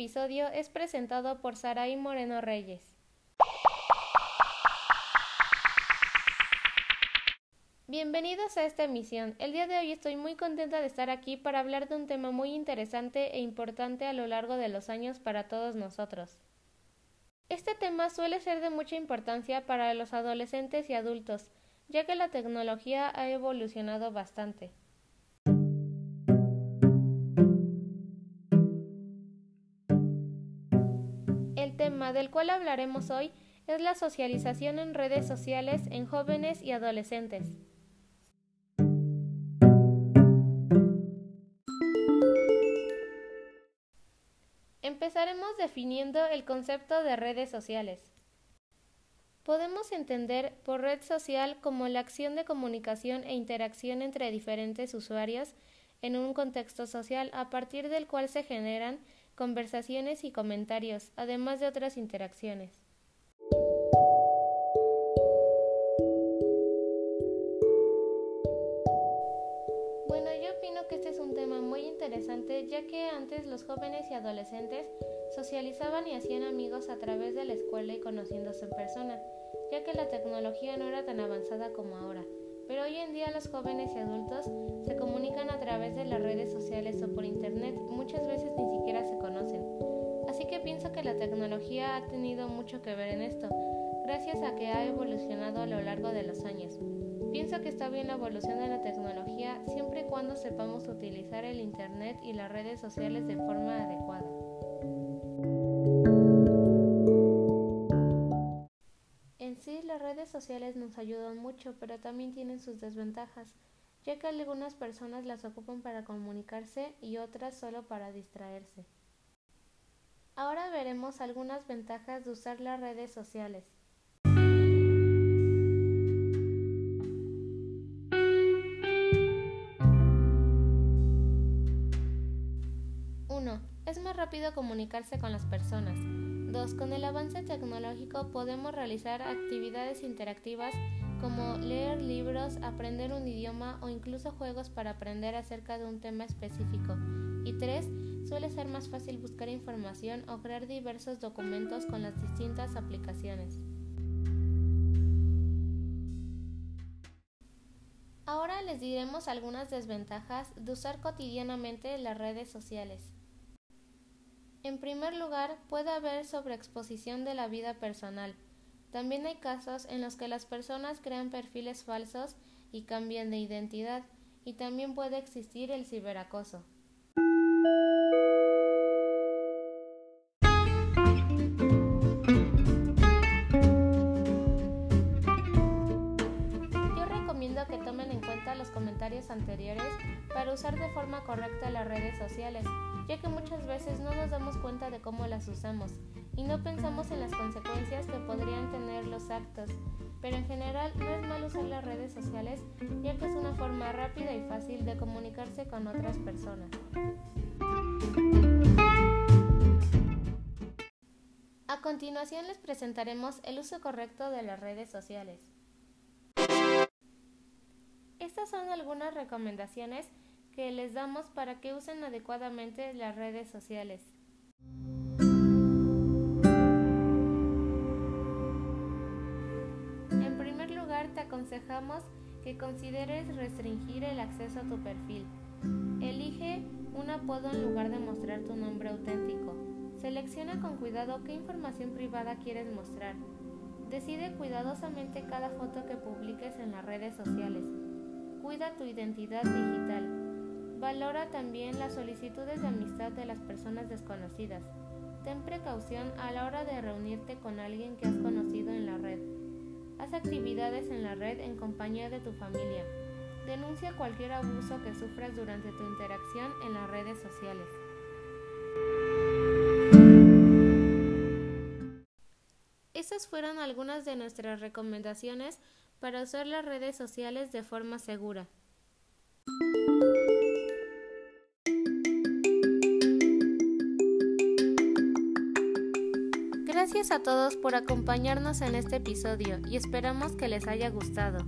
Episodio es presentado por Saray Moreno Reyes. Bienvenidos a esta emisión. El día de hoy estoy muy contenta de estar aquí para hablar de un tema muy interesante e importante a lo largo de los años para todos nosotros. Este tema suele ser de mucha importancia para los adolescentes y adultos, ya que la tecnología ha evolucionado bastante. Tema del cual hablaremos hoy es la socialización en redes sociales en jóvenes y adolescentes. Empezaremos definiendo el concepto de redes sociales. Podemos entender por red social como la acción de comunicación e interacción entre diferentes usuarios en un contexto social a partir del cual se generan conversaciones y comentarios, además de otras interacciones. Bueno, yo opino que este es un tema muy interesante ya que antes los jóvenes y adolescentes socializaban y hacían amigos a través de la escuela y conociéndose en persona, ya que la tecnología no era tan avanzada como ahora. Pero hoy en día los jóvenes y adultos se comunican a través de las redes sociales o por internet, muchas veces ni siquiera se conocen. Así que pienso que la tecnología ha tenido mucho que ver en esto, gracias a que ha evolucionado a lo largo de los años. Pienso que está bien la evolución de la tecnología siempre y cuando sepamos utilizar el Internet y las redes sociales de forma adecuada. Sociales nos ayudan mucho, pero también tienen sus desventajas, ya que algunas personas las ocupan para comunicarse y otras solo para distraerse. Ahora veremos algunas ventajas de usar las redes sociales. 1. Es más rápido comunicarse con las personas. 2. Con el avance tecnológico podemos realizar actividades interactivas como leer libros, aprender un idioma o incluso juegos para aprender acerca de un tema específico. Y 3. Suele ser más fácil buscar información o crear diversos documentos con las distintas aplicaciones. Ahora les diremos algunas desventajas de usar cotidianamente las redes sociales. En primer lugar, puede haber sobreexposición de la vida personal. También hay casos en los que las personas crean perfiles falsos y cambian de identidad, y también puede existir el ciberacoso. Usar de forma correcta las redes sociales ya que muchas veces no nos damos cuenta de cómo las usamos y no pensamos en las consecuencias que podrían tener los actos. Pero en general no es mal usar las redes sociales, ya que es una forma rápida y fácil de comunicarse con otras personas. A continuación les presentaremos el uso correcto de las redes sociales. Estas son algunas recomendaciones que les damos para que usen adecuadamente las redes sociales. En primer lugar, te aconsejamos que consideres restringir el acceso a tu perfil. Elige un apodo en lugar de mostrar tu nombre auténtico. Selecciona con cuidado qué información privada quieres mostrar. Decide cuidadosamente cada foto que publiques en las redes sociales. Cuida tu identidad digital. Valora también las solicitudes de amistad de las personas desconocidas. Ten precaución a la hora de reunirte con alguien que has conocido en la red. Haz actividades en la red en compañía de tu familia. Denuncia cualquier abuso que sufras durante tu interacción en las redes sociales. Esas fueron algunas de nuestras recomendaciones para usar las redes sociales de forma segura. Gracias a todos por acompañarnos en este episodio y esperamos que les haya gustado.